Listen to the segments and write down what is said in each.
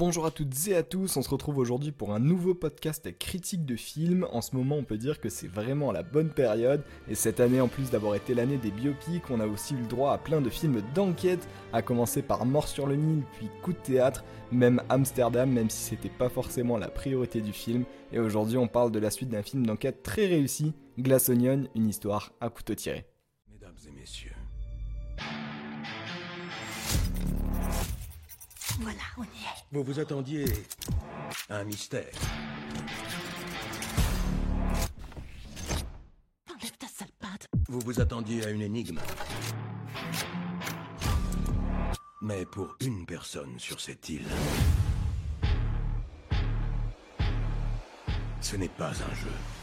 Bonjour à toutes et à tous, on se retrouve aujourd'hui pour un nouveau podcast critique de films. En ce moment, on peut dire que c'est vraiment la bonne période. Et cette année, en plus d'avoir été l'année des biopics, on a aussi eu le droit à plein de films d'enquête, à commencer par Mort sur le Nil, puis Coup de théâtre, même Amsterdam, même si c'était pas forcément la priorité du film. Et aujourd'hui, on parle de la suite d'un film d'enquête très réussi, Glass Onion, une histoire à couteau tiré. Mesdames et messieurs, Voilà, on y est. vous vous attendiez à un mystère. Enlève ta sale patte. Vous vous attendiez à une énigme. Mais pour une personne sur cette île, ce n'est pas un jeu.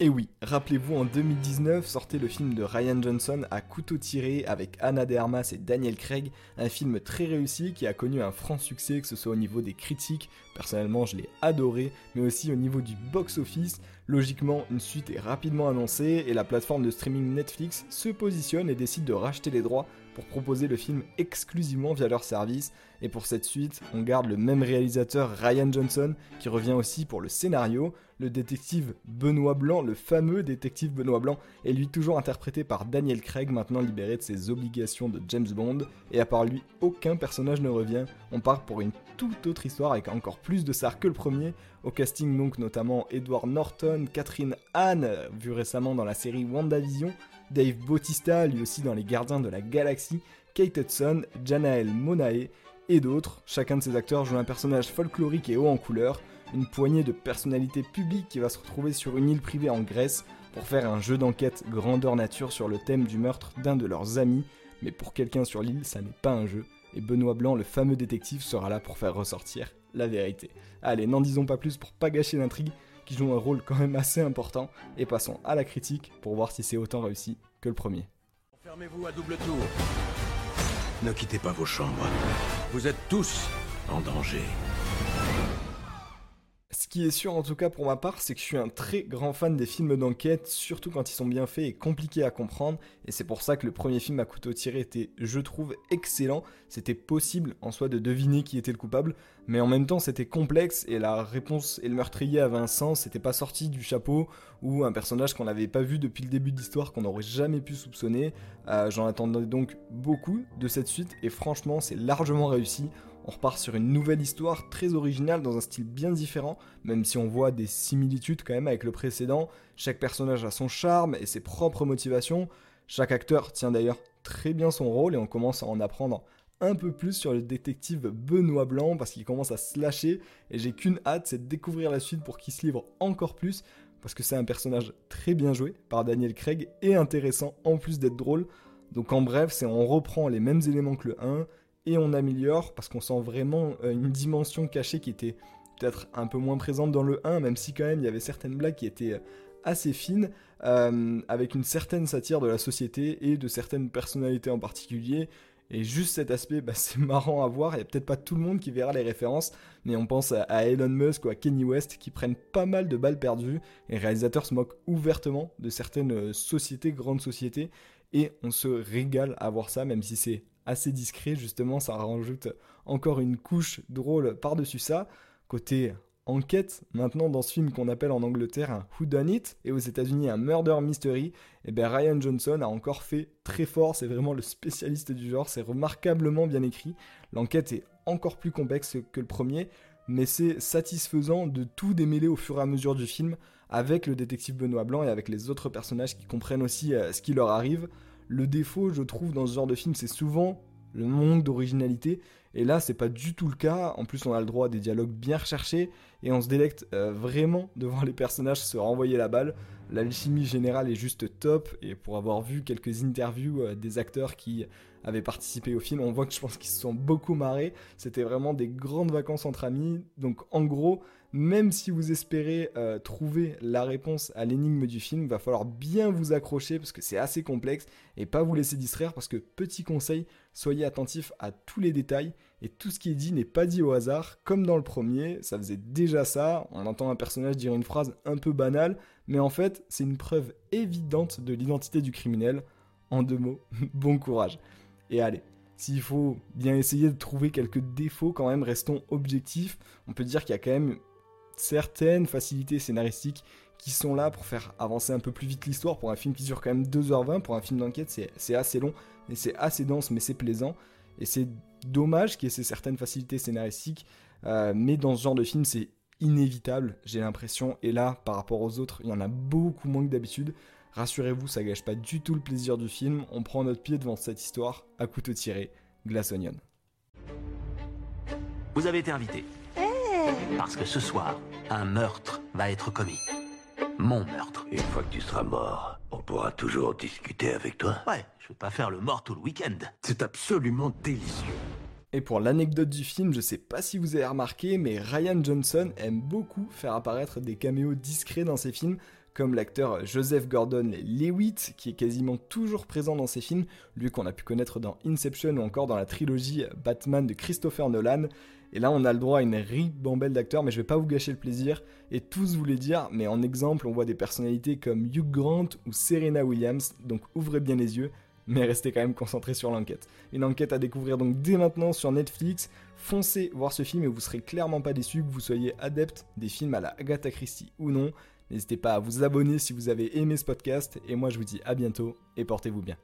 Et oui, rappelez-vous, en 2019 sortait le film de Ryan Johnson à couteau tiré avec Anna de Armas et Daniel Craig, un film très réussi qui a connu un franc succès, que ce soit au niveau des critiques, personnellement je l'ai adoré, mais aussi au niveau du box-office. Logiquement, une suite est rapidement annoncée et la plateforme de streaming Netflix se positionne et décide de racheter les droits pour proposer le film exclusivement via leur service. Et pour cette suite, on garde le même réalisateur Ryan Johnson qui revient aussi pour le scénario. Le détective Benoît Blanc, le fameux détective Benoît Blanc, est lui toujours interprété par Daniel Craig, maintenant libéré de ses obligations de James Bond. Et à part lui, aucun personnage ne revient. On part pour une toute autre histoire avec encore plus de stars que le premier. Au casting donc notamment Edward Norton, Catherine Hahn, vue récemment dans la série WandaVision, Dave Bautista, lui aussi dans Les Gardiens de la Galaxie, Kate Hudson, Janael Monae et d'autres. Chacun de ces acteurs joue un personnage folklorique et haut en couleur, une poignée de personnalités publiques qui va se retrouver sur une île privée en Grèce pour faire un jeu d'enquête grandeur nature sur le thème du meurtre d'un de leurs amis. Mais pour quelqu'un sur l'île, ça n'est pas un jeu, et Benoît Blanc, le fameux détective, sera là pour faire ressortir la vérité. Allez, n'en disons pas plus pour pas gâcher l'intrigue, qui joue un rôle quand même assez important, et passons à la critique pour voir si c'est autant réussi que le premier. Fermez-vous à double tour. Ne quittez pas vos chambres. Vous êtes tous en danger. Qui est sûr en tout cas pour ma part, c'est que je suis un très grand fan des films d'enquête, surtout quand ils sont bien faits et compliqués à comprendre, et c'est pour ça que le premier film à couteau tiré était, je trouve, excellent. C'était possible en soi de deviner qui était le coupable, mais en même temps c'était complexe et la réponse et le meurtrier avait un sens, c'était pas sorti du chapeau ou un personnage qu'on n'avait pas vu depuis le début de l'histoire qu'on n'aurait jamais pu soupçonner. Euh, J'en attendais donc beaucoup de cette suite et franchement c'est largement réussi. On repart sur une nouvelle histoire très originale dans un style bien différent, même si on voit des similitudes quand même avec le précédent. Chaque personnage a son charme et ses propres motivations. Chaque acteur tient d'ailleurs très bien son rôle et on commence à en apprendre un peu plus sur le détective Benoît Blanc parce qu'il commence à se lâcher et j'ai qu'une hâte, c'est de découvrir la suite pour qu'il se livre encore plus parce que c'est un personnage très bien joué par Daniel Craig et intéressant en plus d'être drôle. Donc en bref, c'est on reprend les mêmes éléments que le 1 et on améliore parce qu'on sent vraiment euh, une dimension cachée qui était peut-être un peu moins présente dans le 1, même si quand même il y avait certaines blagues qui étaient euh, assez fines, euh, avec une certaine satire de la société et de certaines personnalités en particulier. Et juste cet aspect, bah, c'est marrant à voir. Il n'y a peut-être pas tout le monde qui verra les références, mais on pense à, Elon Musk ou à Kenny West qui prennent pas mal de balles perdues. Et le réalisateur se moque ouvertement de certaines sociétés, grandes sociétés. Et on se régale à voir ça, même si c'est assez discret. Justement, ça rajoute encore une couche drôle par-dessus ça. Côté enquête, maintenant dans ce film qu'on appelle en Angleterre un Who Done It et aux États-Unis un Murder Mystery, et bien Ryan Johnson a encore fait très fort, c'est vraiment le spécialiste du genre, c'est remarquablement bien écrit. L'enquête est encore plus complexe que le premier, mais c'est satisfaisant de tout démêler au fur et à mesure du film avec le détective Benoît Blanc et avec les autres personnages qui comprennent aussi euh, ce qui leur arrive. Le défaut, je trouve, dans ce genre de film, c'est souvent le manque d'originalité. Et là, c'est pas du tout le cas. En plus, on a le droit à des dialogues bien recherchés et on se délecte euh, vraiment de voir les personnages se renvoyer la balle. L'alchimie générale est juste top. Et pour avoir vu quelques interviews euh, des acteurs qui avaient participé au film, on voit que je pense qu'ils se sont beaucoup marrés. C'était vraiment des grandes vacances entre amis. Donc, en gros, même si vous espérez euh, trouver la réponse à l'énigme du film, va falloir bien vous accrocher parce que c'est assez complexe et pas vous laisser distraire parce que petit conseil, soyez attentif à tous les détails et tout ce qui est dit n'est pas dit au hasard comme dans le premier, ça faisait déjà ça, on entend un personnage dire une phrase un peu banale, mais en fait, c'est une preuve évidente de l'identité du criminel. En deux mots, bon courage. Et allez, s'il faut bien essayer de trouver quelques défauts, quand même, restons objectifs. On peut dire qu'il y a quand même certaines facilités scénaristiques qui sont là pour faire avancer un peu plus vite l'histoire. Pour un film qui dure quand même 2h20, pour un film d'enquête, c'est assez long, mais c'est assez dense, mais c'est plaisant. Et c'est dommage qu'il y ait ces certaines facilités scénaristiques, euh, mais dans ce genre de film, c'est inévitable, j'ai l'impression. Et là, par rapport aux autres, il y en a beaucoup moins que d'habitude. Rassurez-vous, ça gâche pas du tout le plaisir du film. On prend notre pied devant cette histoire à couteau tiré. Glass Onion. Vous avez été invité. Parce que ce soir, un meurtre va être commis. Mon meurtre. Une fois que tu seras mort, on pourra toujours discuter avec toi. Ouais, je vais pas faire le mort tout le week-end. C'est absolument délicieux. Et pour l'anecdote du film, je sais pas si vous avez remarqué, mais Ryan Johnson aime beaucoup faire apparaître des caméos discrets dans ses films, comme l'acteur Joseph Gordon-Lewitt, qui est quasiment toujours présent dans ses films, lui qu'on a pu connaître dans Inception ou encore dans la trilogie Batman de Christopher Nolan. Et là, on a le droit à une ribambelle d'acteurs, mais je vais pas vous gâcher le plaisir et tous vous les dire. Mais en exemple, on voit des personnalités comme Hugh Grant ou Serena Williams, donc ouvrez bien les yeux, mais restez quand même concentrés sur l'enquête. Une enquête à découvrir donc dès maintenant sur Netflix. Foncez voir ce film et vous serez clairement pas déçus que vous soyez adepte des films à la Agatha Christie ou non. N'hésitez pas à vous abonner si vous avez aimé ce podcast et moi je vous dis à bientôt et portez-vous bien.